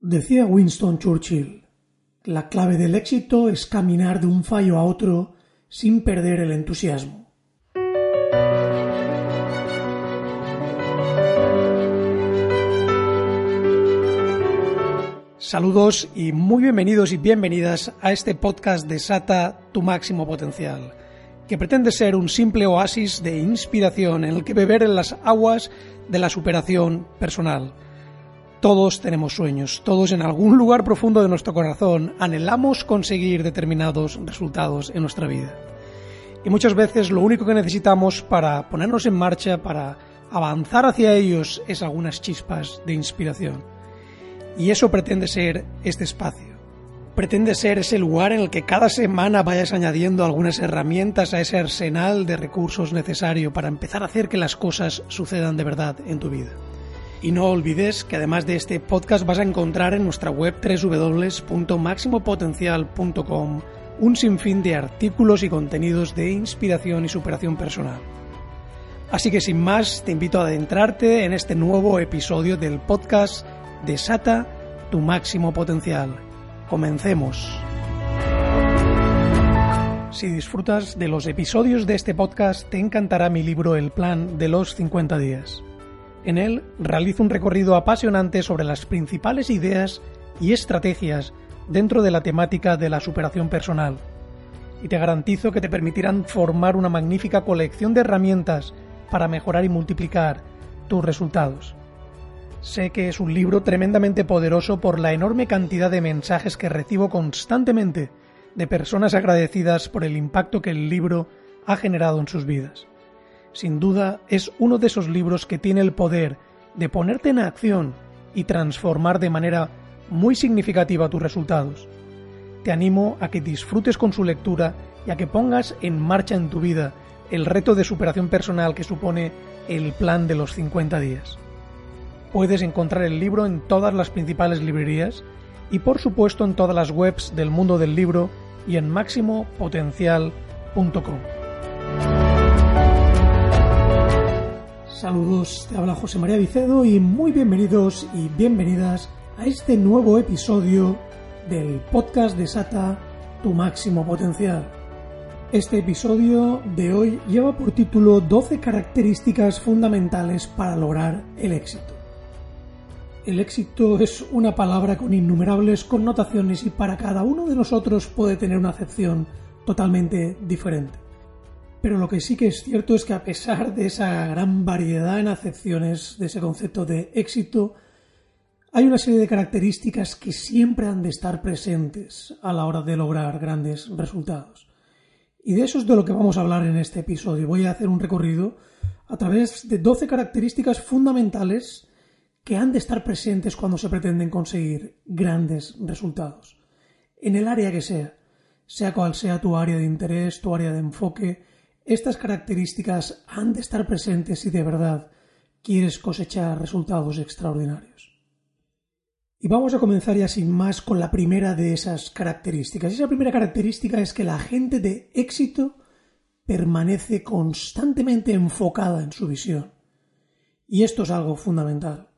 Decía Winston Churchill, la clave del éxito es caminar de un fallo a otro sin perder el entusiasmo. Saludos y muy bienvenidos y bienvenidas a este podcast de Sata Tu Máximo Potencial, que pretende ser un simple oasis de inspiración en el que beber en las aguas de la superación personal. Todos tenemos sueños, todos en algún lugar profundo de nuestro corazón anhelamos conseguir determinados resultados en nuestra vida. Y muchas veces lo único que necesitamos para ponernos en marcha, para avanzar hacia ellos, es algunas chispas de inspiración. Y eso pretende ser este espacio. Pretende ser ese lugar en el que cada semana vayas añadiendo algunas herramientas a ese arsenal de recursos necesario para empezar a hacer que las cosas sucedan de verdad en tu vida. Y no olvides que además de este podcast vas a encontrar en nuestra web www.maximopotencial.com un sinfín de artículos y contenidos de inspiración y superación personal. Así que sin más, te invito a adentrarte en este nuevo episodio del podcast Desata tu máximo potencial. Comencemos. Si disfrutas de los episodios de este podcast, te encantará mi libro El Plan de los 50 días. En él realizo un recorrido apasionante sobre las principales ideas y estrategias dentro de la temática de la superación personal. Y te garantizo que te permitirán formar una magnífica colección de herramientas para mejorar y multiplicar tus resultados. Sé que es un libro tremendamente poderoso por la enorme cantidad de mensajes que recibo constantemente de personas agradecidas por el impacto que el libro ha generado en sus vidas. Sin duda es uno de esos libros que tiene el poder de ponerte en acción y transformar de manera muy significativa tus resultados. Te animo a que disfrutes con su lectura y a que pongas en marcha en tu vida el reto de superación personal que supone el plan de los 50 días. Puedes encontrar el libro en todas las principales librerías y por supuesto en todas las webs del mundo del libro y en máximopotencial.com. Saludos, te habla José María Vicedo y muy bienvenidos y bienvenidas a este nuevo episodio del podcast de Sata Tu máximo potencial. Este episodio de hoy lleva por título 12 características fundamentales para lograr el éxito. El éxito es una palabra con innumerables connotaciones y para cada uno de nosotros puede tener una acepción totalmente diferente. Pero lo que sí que es cierto es que a pesar de esa gran variedad en acepciones de ese concepto de éxito, hay una serie de características que siempre han de estar presentes a la hora de lograr grandes resultados. Y de eso es de lo que vamos a hablar en este episodio. Voy a hacer un recorrido a través de 12 características fundamentales que han de estar presentes cuando se pretenden conseguir grandes resultados. En el área que sea, sea cual sea tu área de interés, tu área de enfoque, estas características han de estar presentes si de verdad quieres cosechar resultados extraordinarios. Y vamos a comenzar ya sin más con la primera de esas características. Esa primera característica es que la gente de éxito permanece constantemente enfocada en su visión. Y esto es algo fundamental.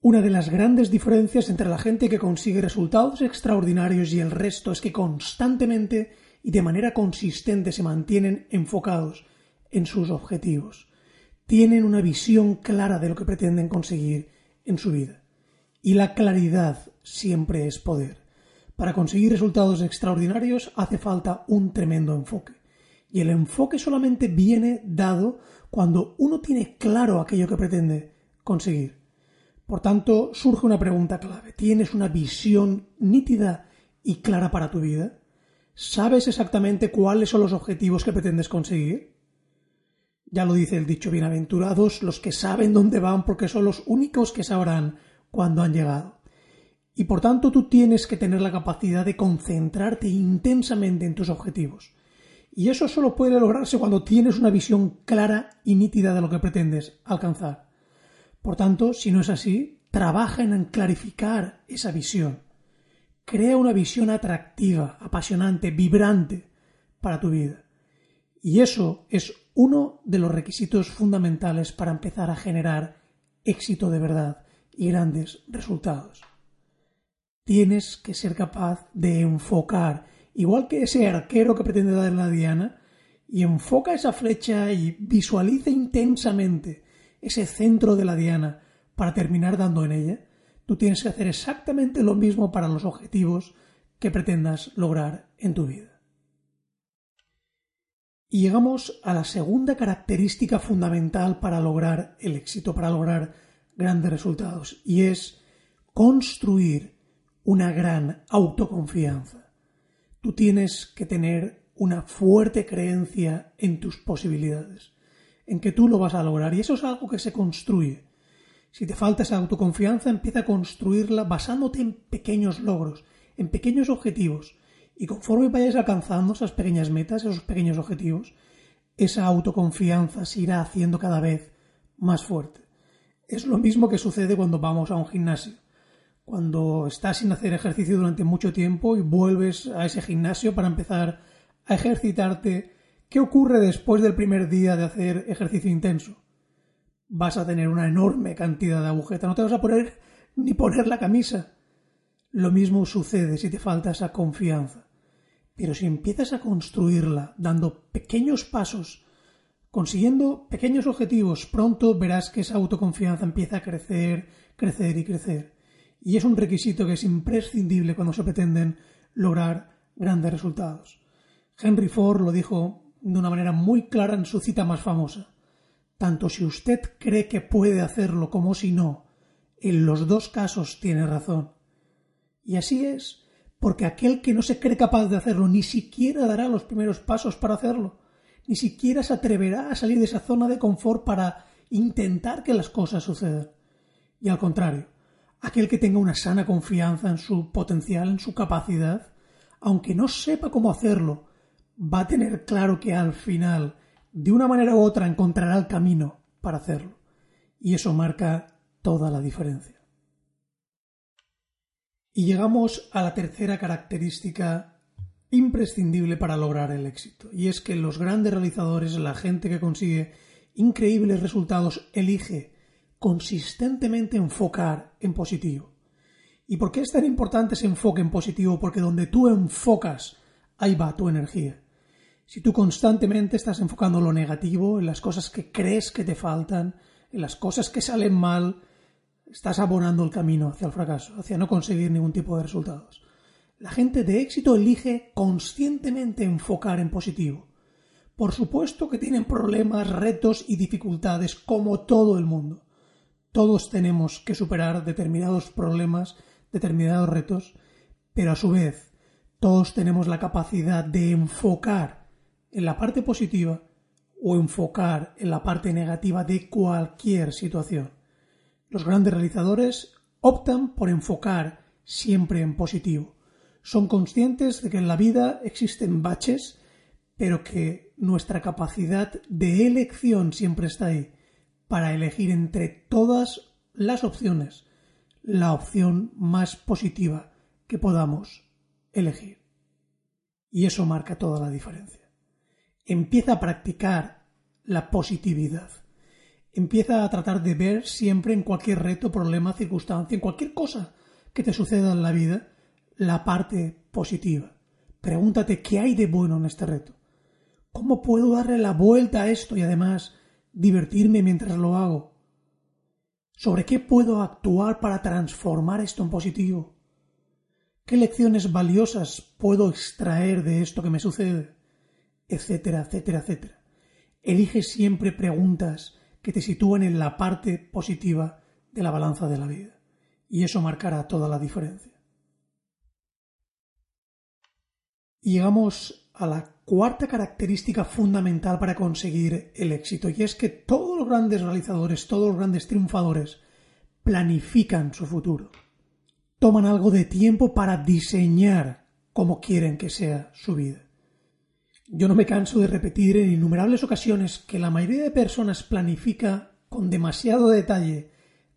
Una de las grandes diferencias entre la gente que consigue resultados extraordinarios y el resto es que constantemente y de manera consistente se mantienen enfocados en sus objetivos. Tienen una visión clara de lo que pretenden conseguir en su vida. Y la claridad siempre es poder. Para conseguir resultados extraordinarios hace falta un tremendo enfoque. Y el enfoque solamente viene dado cuando uno tiene claro aquello que pretende conseguir. Por tanto, surge una pregunta clave. ¿Tienes una visión nítida y clara para tu vida? ¿Sabes exactamente cuáles son los objetivos que pretendes conseguir? Ya lo dice el dicho, bienaventurados los que saben dónde van porque son los únicos que sabrán cuándo han llegado. Y por tanto tú tienes que tener la capacidad de concentrarte intensamente en tus objetivos. Y eso solo puede lograrse cuando tienes una visión clara y nítida de lo que pretendes alcanzar. Por tanto, si no es así, trabaja en clarificar esa visión. Crea una visión atractiva, apasionante, vibrante para tu vida. Y eso es uno de los requisitos fundamentales para empezar a generar éxito de verdad y grandes resultados. tienes que ser capaz de enfocar, igual que ese arquero que pretende dar la diana, y enfoca esa flecha y visualiza intensamente ese centro de la diana para terminar dando en ella, tú tienes que hacer exactamente lo mismo para los objetivos que pretendas lograr en tu vida. Y llegamos a la segunda característica fundamental para lograr el éxito, para lograr grandes resultados, y es construir una gran autoconfianza. Tú tienes que tener una fuerte creencia en tus posibilidades, en que tú lo vas a lograr, y eso es algo que se construye. Si te falta esa autoconfianza, empieza a construirla basándote en pequeños logros, en pequeños objetivos, y conforme vayas alcanzando esas pequeñas metas, esos pequeños objetivos, esa autoconfianza se irá haciendo cada vez más fuerte. Es lo mismo que sucede cuando vamos a un gimnasio. Cuando estás sin hacer ejercicio durante mucho tiempo y vuelves a ese gimnasio para empezar a ejercitarte, ¿qué ocurre después del primer día de hacer ejercicio intenso? Vas a tener una enorme cantidad de agujetas, no te vas a poner ni poner la camisa. Lo mismo sucede si te falta esa confianza. Pero si empiezas a construirla dando pequeños pasos, consiguiendo pequeños objetivos, pronto verás que esa autoconfianza empieza a crecer, crecer y crecer. Y es un requisito que es imprescindible cuando se pretenden lograr grandes resultados. Henry Ford lo dijo de una manera muy clara en su cita más famosa. Tanto si usted cree que puede hacerlo como si no, en los dos casos tiene razón. Y así es, porque aquel que no se cree capaz de hacerlo ni siquiera dará los primeros pasos para hacerlo, ni siquiera se atreverá a salir de esa zona de confort para intentar que las cosas sucedan. Y al contrario, aquel que tenga una sana confianza en su potencial, en su capacidad, aunque no sepa cómo hacerlo, va a tener claro que al final, de una manera u otra, encontrará el camino para hacerlo. Y eso marca toda la diferencia. Y llegamos a la tercera característica imprescindible para lograr el éxito. Y es que los grandes realizadores, la gente que consigue increíbles resultados, elige consistentemente enfocar en positivo. ¿Y por qué es tan importante ese enfoque en positivo? Porque donde tú enfocas, ahí va tu energía. Si tú constantemente estás enfocando lo negativo, en las cosas que crees que te faltan, en las cosas que salen mal, estás abonando el camino hacia el fracaso, hacia no conseguir ningún tipo de resultados. La gente de éxito elige conscientemente enfocar en positivo. Por supuesto que tienen problemas, retos y dificultades como todo el mundo. Todos tenemos que superar determinados problemas, determinados retos, pero a su vez todos tenemos la capacidad de enfocar en la parte positiva o enfocar en la parte negativa de cualquier situación. Los grandes realizadores optan por enfocar siempre en positivo. Son conscientes de que en la vida existen baches, pero que nuestra capacidad de elección siempre está ahí, para elegir entre todas las opciones la opción más positiva que podamos elegir. Y eso marca toda la diferencia empieza a practicar la positividad. Empieza a tratar de ver siempre en cualquier reto, problema, circunstancia, en cualquier cosa que te suceda en la vida, la parte positiva. Pregúntate qué hay de bueno en este reto. ¿Cómo puedo darle la vuelta a esto y además divertirme mientras lo hago? ¿Sobre qué puedo actuar para transformar esto en positivo? ¿Qué lecciones valiosas puedo extraer de esto que me sucede? Etcétera, etcétera, etcétera. Elige siempre preguntas que te sitúen en la parte positiva de la balanza de la vida. Y eso marcará toda la diferencia. Llegamos a la cuarta característica fundamental para conseguir el éxito, y es que todos los grandes realizadores, todos los grandes triunfadores, planifican su futuro. Toman algo de tiempo para diseñar cómo quieren que sea su vida. Yo no me canso de repetir en innumerables ocasiones que la mayoría de personas planifica con demasiado detalle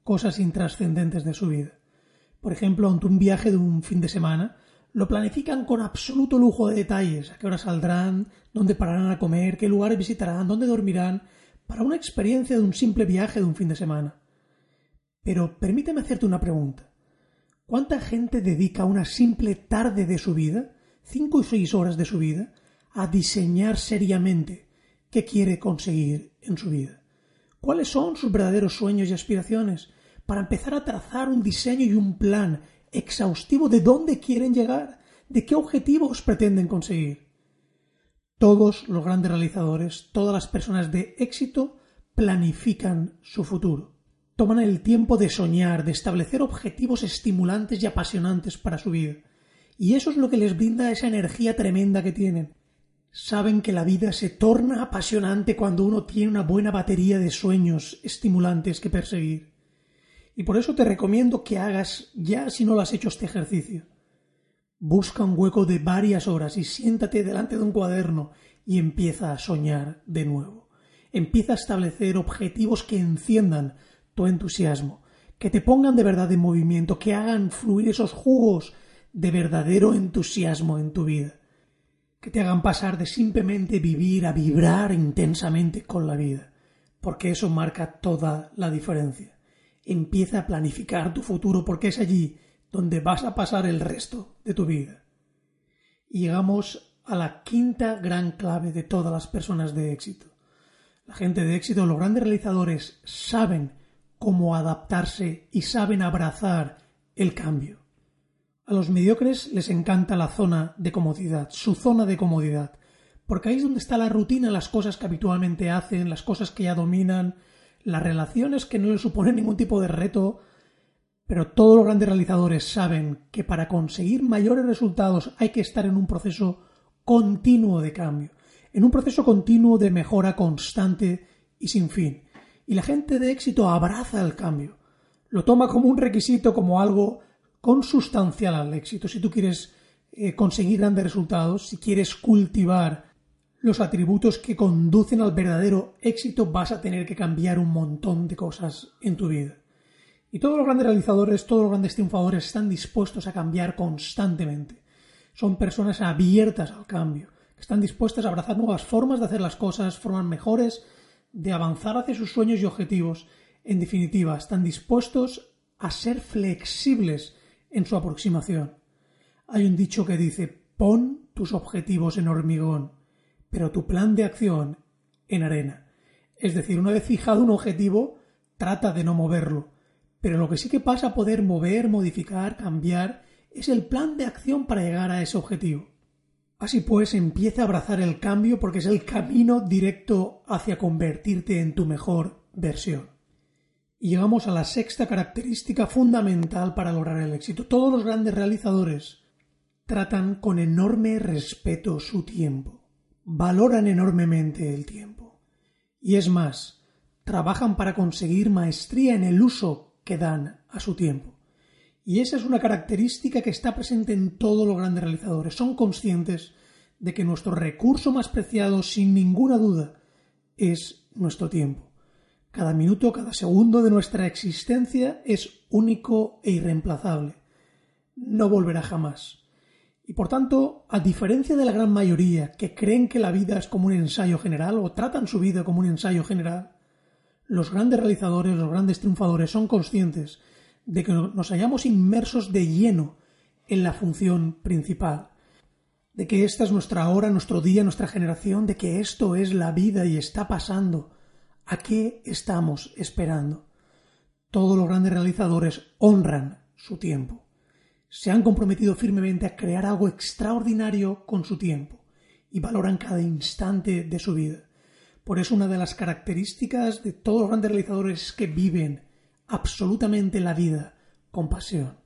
cosas intrascendentes de su vida. Por ejemplo, ante un viaje de un fin de semana, lo planifican con absoluto lujo de detalles, a qué hora saldrán, dónde pararán a comer, qué lugares visitarán, dónde dormirán, para una experiencia de un simple viaje de un fin de semana. Pero permíteme hacerte una pregunta. ¿Cuánta gente dedica una simple tarde de su vida, cinco o seis horas de su vida, a diseñar seriamente qué quiere conseguir en su vida? ¿Cuáles son sus verdaderos sueños y aspiraciones? Para empezar a trazar un diseño y un plan exhaustivo de dónde quieren llegar, de qué objetivos pretenden conseguir. Todos los grandes realizadores, todas las personas de éxito planifican su futuro toman el tiempo de soñar, de establecer objetivos estimulantes y apasionantes para su vida. Y eso es lo que les brinda esa energía tremenda que tienen. Saben que la vida se torna apasionante cuando uno tiene una buena batería de sueños estimulantes que perseguir. Y por eso te recomiendo que hagas, ya si no lo has hecho este ejercicio, busca un hueco de varias horas y siéntate delante de un cuaderno y empieza a soñar de nuevo. Empieza a establecer objetivos que enciendan entusiasmo, que te pongan de verdad en movimiento, que hagan fluir esos jugos de verdadero entusiasmo en tu vida, que te hagan pasar de simplemente vivir a vibrar intensamente con la vida, porque eso marca toda la diferencia. Empieza a planificar tu futuro porque es allí donde vas a pasar el resto de tu vida. Y llegamos a la quinta gran clave de todas las personas de éxito. La gente de éxito, los grandes realizadores, saben cómo adaptarse y saben abrazar el cambio. A los mediocres les encanta la zona de comodidad, su zona de comodidad, porque ahí es donde está la rutina, las cosas que habitualmente hacen, las cosas que ya dominan, las relaciones que no les suponen ningún tipo de reto, pero todos los grandes realizadores saben que para conseguir mayores resultados hay que estar en un proceso continuo de cambio, en un proceso continuo de mejora constante y sin fin. Y la gente de éxito abraza el cambio. Lo toma como un requisito, como algo consustancial al éxito. Si tú quieres eh, conseguir grandes resultados, si quieres cultivar los atributos que conducen al verdadero éxito, vas a tener que cambiar un montón de cosas en tu vida. Y todos los grandes realizadores, todos los grandes triunfadores están dispuestos a cambiar constantemente. Son personas abiertas al cambio, que están dispuestas a abrazar nuevas formas de hacer las cosas, formas mejores de avanzar hacia sus sueños y objetivos. En definitiva, están dispuestos a ser flexibles en su aproximación. Hay un dicho que dice pon tus objetivos en hormigón, pero tu plan de acción en arena. Es decir, una vez fijado un objetivo, trata de no moverlo. Pero lo que sí que pasa a poder mover, modificar, cambiar, es el plan de acción para llegar a ese objetivo. Así pues, empieza a abrazar el cambio porque es el camino directo hacia convertirte en tu mejor versión. Y llegamos a la sexta característica fundamental para lograr el éxito. Todos los grandes realizadores tratan con enorme respeto su tiempo, valoran enormemente el tiempo. Y es más, trabajan para conseguir maestría en el uso que dan a su tiempo. Y esa es una característica que está presente en todos los grandes realizadores. Son conscientes de que nuestro recurso más preciado, sin ninguna duda, es nuestro tiempo. Cada minuto, cada segundo de nuestra existencia es único e irreemplazable. No volverá jamás. Y por tanto, a diferencia de la gran mayoría que creen que la vida es como un ensayo general o tratan su vida como un ensayo general, los grandes realizadores, los grandes triunfadores son conscientes de que nos hallamos inmersos de lleno en la función principal, de que esta es nuestra hora, nuestro día, nuestra generación, de que esto es la vida y está pasando. ¿A qué estamos esperando? Todos los grandes realizadores honran su tiempo. Se han comprometido firmemente a crear algo extraordinario con su tiempo y valoran cada instante de su vida. Por eso una de las características de todos los grandes realizadores es que viven absolutamente la vida con pasión,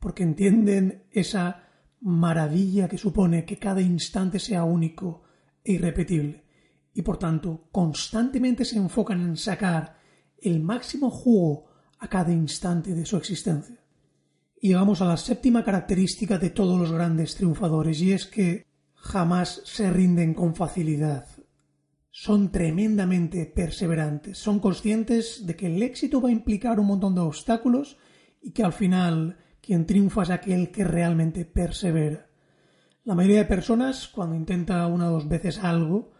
porque entienden esa maravilla que supone que cada instante sea único e irrepetible, y por tanto constantemente se enfocan en sacar el máximo jugo a cada instante de su existencia. Y llegamos a la séptima característica de todos los grandes triunfadores, y es que jamás se rinden con facilidad son tremendamente perseverantes, son conscientes de que el éxito va a implicar un montón de obstáculos y que al final quien triunfa es aquel que realmente persevera. La mayoría de personas, cuando intenta una o dos veces algo,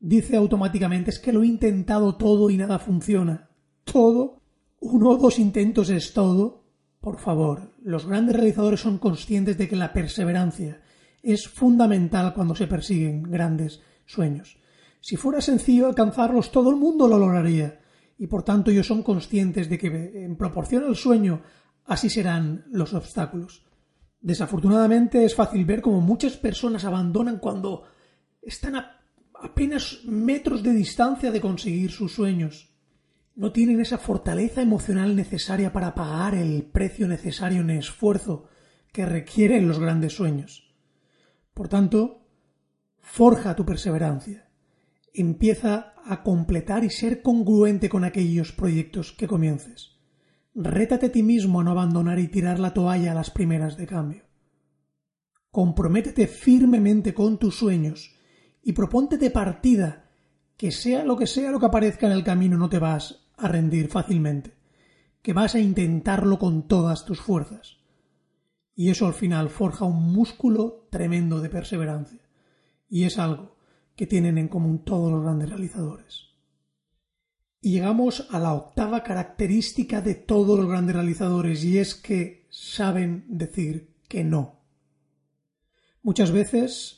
dice automáticamente es que lo he intentado todo y nada funciona. Todo, uno o dos intentos es todo, por favor, los grandes realizadores son conscientes de que la perseverancia es fundamental cuando se persiguen grandes sueños. Si fuera sencillo alcanzarlos, todo el mundo lo lograría. Y por tanto ellos son conscientes de que en proporción al sueño así serán los obstáculos. Desafortunadamente es fácil ver cómo muchas personas abandonan cuando están a apenas metros de distancia de conseguir sus sueños. No tienen esa fortaleza emocional necesaria para pagar el precio necesario en esfuerzo que requieren los grandes sueños. Por tanto, forja tu perseverancia. Empieza a completar y ser congruente con aquellos proyectos que comiences. Rétate a ti mismo a no abandonar y tirar la toalla a las primeras de cambio. Comprométete firmemente con tus sueños y proponte de partida que sea lo que sea lo que aparezca en el camino no te vas a rendir fácilmente, que vas a intentarlo con todas tus fuerzas. Y eso al final forja un músculo tremendo de perseverancia. Y es algo que tienen en común todos los grandes realizadores. Y llegamos a la octava característica de todos los grandes realizadores y es que saben decir que no. Muchas veces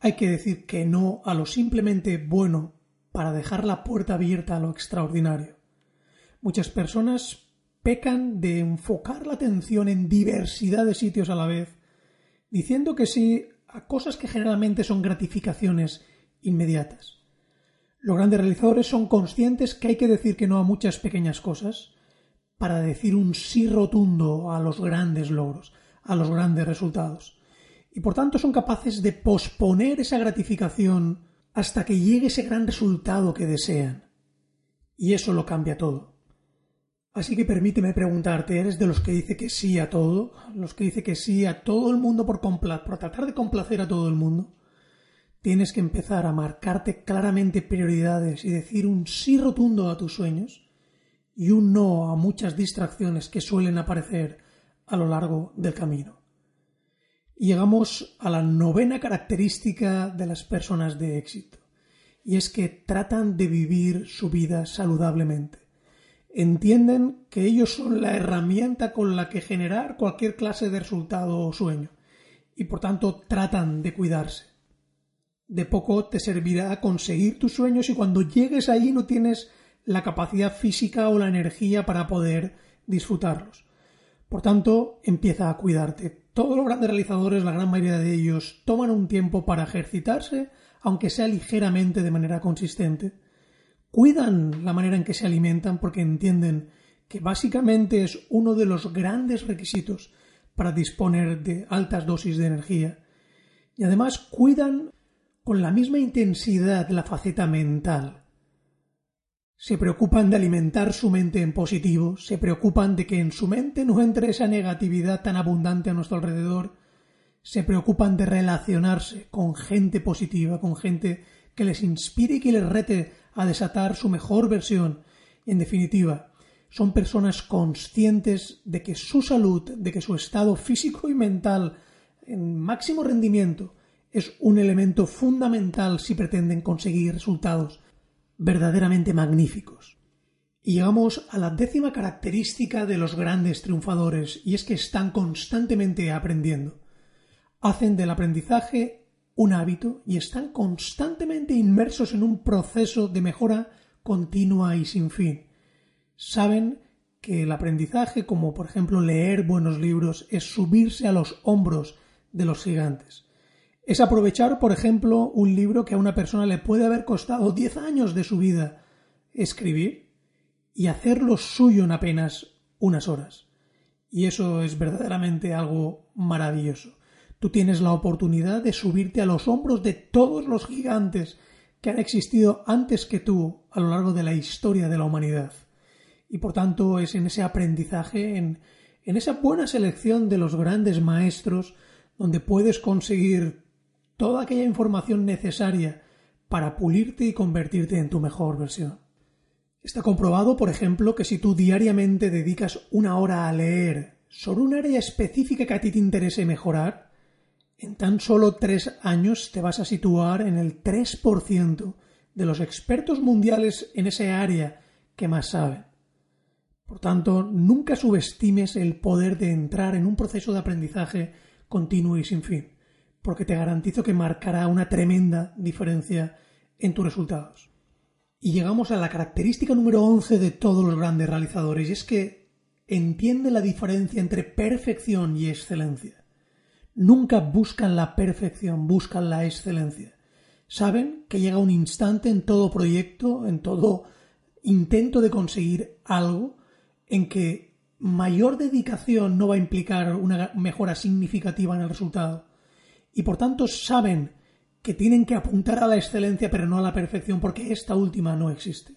hay que decir que no a lo simplemente bueno para dejar la puerta abierta a lo extraordinario. Muchas personas pecan de enfocar la atención en diversidad de sitios a la vez, diciendo que sí a cosas que generalmente son gratificaciones inmediatas. Los grandes realizadores son conscientes que hay que decir que no a muchas pequeñas cosas para decir un sí rotundo a los grandes logros, a los grandes resultados. Y por tanto son capaces de posponer esa gratificación hasta que llegue ese gran resultado que desean. Y eso lo cambia todo. Así que permíteme preguntarte, ¿eres de los que dice que sí a todo? ¿Los que dice que sí a todo el mundo por, por tratar de complacer a todo el mundo? Tienes que empezar a marcarte claramente prioridades y decir un sí rotundo a tus sueños y un no a muchas distracciones que suelen aparecer a lo largo del camino. Llegamos a la novena característica de las personas de éxito, y es que tratan de vivir su vida saludablemente. Entienden que ellos son la herramienta con la que generar cualquier clase de resultado o sueño, y por tanto tratan de cuidarse de poco te servirá conseguir tus sueños y cuando llegues ahí no tienes la capacidad física o la energía para poder disfrutarlos. Por tanto, empieza a cuidarte. Todos los grandes realizadores, la gran mayoría de ellos, toman un tiempo para ejercitarse, aunque sea ligeramente de manera consistente. Cuidan la manera en que se alimentan porque entienden que básicamente es uno de los grandes requisitos para disponer de altas dosis de energía. Y además cuidan con la misma intensidad la faceta mental. Se preocupan de alimentar su mente en positivo, se preocupan de que en su mente no entre esa negatividad tan abundante a nuestro alrededor, se preocupan de relacionarse con gente positiva, con gente que les inspire y que les rete a desatar su mejor versión. En definitiva, son personas conscientes de que su salud, de que su estado físico y mental en máximo rendimiento es un elemento fundamental si pretenden conseguir resultados verdaderamente magníficos. Y llegamos a la décima característica de los grandes triunfadores, y es que están constantemente aprendiendo. Hacen del aprendizaje un hábito y están constantemente inmersos en un proceso de mejora continua y sin fin. Saben que el aprendizaje, como por ejemplo leer buenos libros, es subirse a los hombros de los gigantes es aprovechar, por ejemplo, un libro que a una persona le puede haber costado diez años de su vida escribir y hacerlo suyo en apenas unas horas. Y eso es verdaderamente algo maravilloso. Tú tienes la oportunidad de subirte a los hombros de todos los gigantes que han existido antes que tú a lo largo de la historia de la humanidad. Y por tanto es en ese aprendizaje, en, en esa buena selección de los grandes maestros, donde puedes conseguir toda aquella información necesaria para pulirte y convertirte en tu mejor versión. Está comprobado, por ejemplo, que si tú diariamente dedicas una hora a leer sobre un área específica que a ti te interese mejorar, en tan solo tres años te vas a situar en el 3% de los expertos mundiales en ese área que más saben. Por tanto, nunca subestimes el poder de entrar en un proceso de aprendizaje continuo y sin fin, porque te garantizo que marcará una tremenda diferencia en tus resultados. Y llegamos a la característica número 11 de todos los grandes realizadores, y es que entiende la diferencia entre perfección y excelencia. Nunca buscan la perfección, buscan la excelencia. Saben que llega un instante en todo proyecto, en todo intento de conseguir algo, en que mayor dedicación no va a implicar una mejora significativa en el resultado. Y por tanto saben que tienen que apuntar a la excelencia pero no a la perfección porque esta última no existe.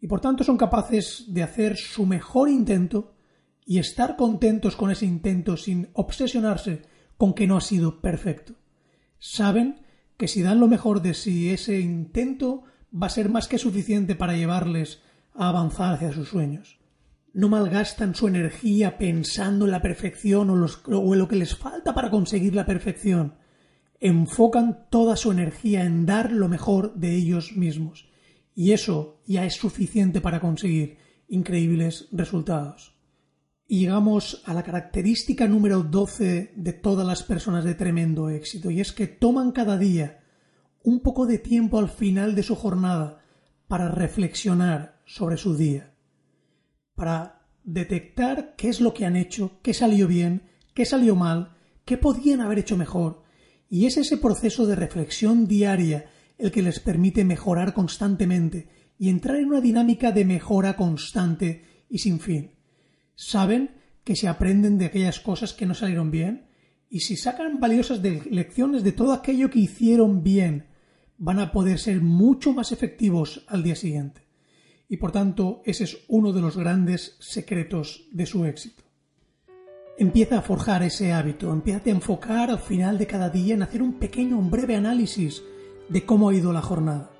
Y por tanto son capaces de hacer su mejor intento y estar contentos con ese intento sin obsesionarse con que no ha sido perfecto. Saben que si dan lo mejor de sí ese intento va a ser más que suficiente para llevarles a avanzar hacia sus sueños no malgastan su energía pensando en la perfección o, en lo que les falta para conseguir la perfección. Enfocan toda su energía en dar lo mejor de ellos mismos. Y eso ya es suficiente para conseguir increíbles resultados. Y llegamos a la característica número 12 de todas las personas de tremendo éxito, y es que toman cada día un poco de tiempo al final de su jornada para reflexionar sobre su día para detectar qué es lo que han hecho, qué salió bien, qué salió mal, qué podían haber hecho mejor. Y es ese proceso de reflexión diaria el que les permite mejorar constantemente y entrar en una dinámica de mejora constante y sin fin. Saben que se aprenden de aquellas cosas que no salieron bien y si sacan valiosas lecciones de todo aquello que hicieron bien, van a poder ser mucho más efectivos al día siguiente y por tanto ese es uno de los grandes secretos de su éxito. Empieza a forjar ese hábito, empieza a enfocar al final de cada día en hacer un pequeño, un breve análisis de cómo ha ido la jornada.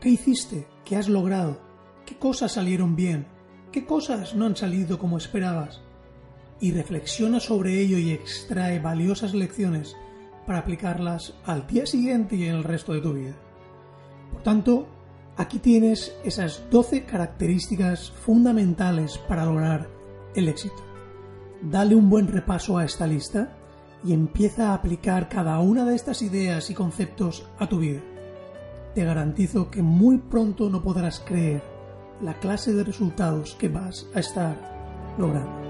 ¿Qué hiciste? ¿Qué has logrado? ¿Qué cosas salieron bien? ¿Qué cosas no han salido como esperabas? Y reflexiona sobre ello y extrae valiosas lecciones para aplicarlas al día siguiente y en el resto de tu vida. Por tanto, Aquí tienes esas 12 características fundamentales para lograr el éxito. Dale un buen repaso a esta lista y empieza a aplicar cada una de estas ideas y conceptos a tu vida. Te garantizo que muy pronto no podrás creer la clase de resultados que vas a estar logrando.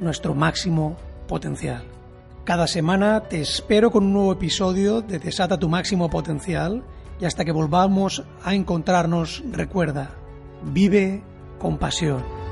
nuestro máximo potencial. Cada semana te espero con un nuevo episodio de Desata tu máximo potencial y hasta que volvamos a encontrarnos recuerda, vive con pasión.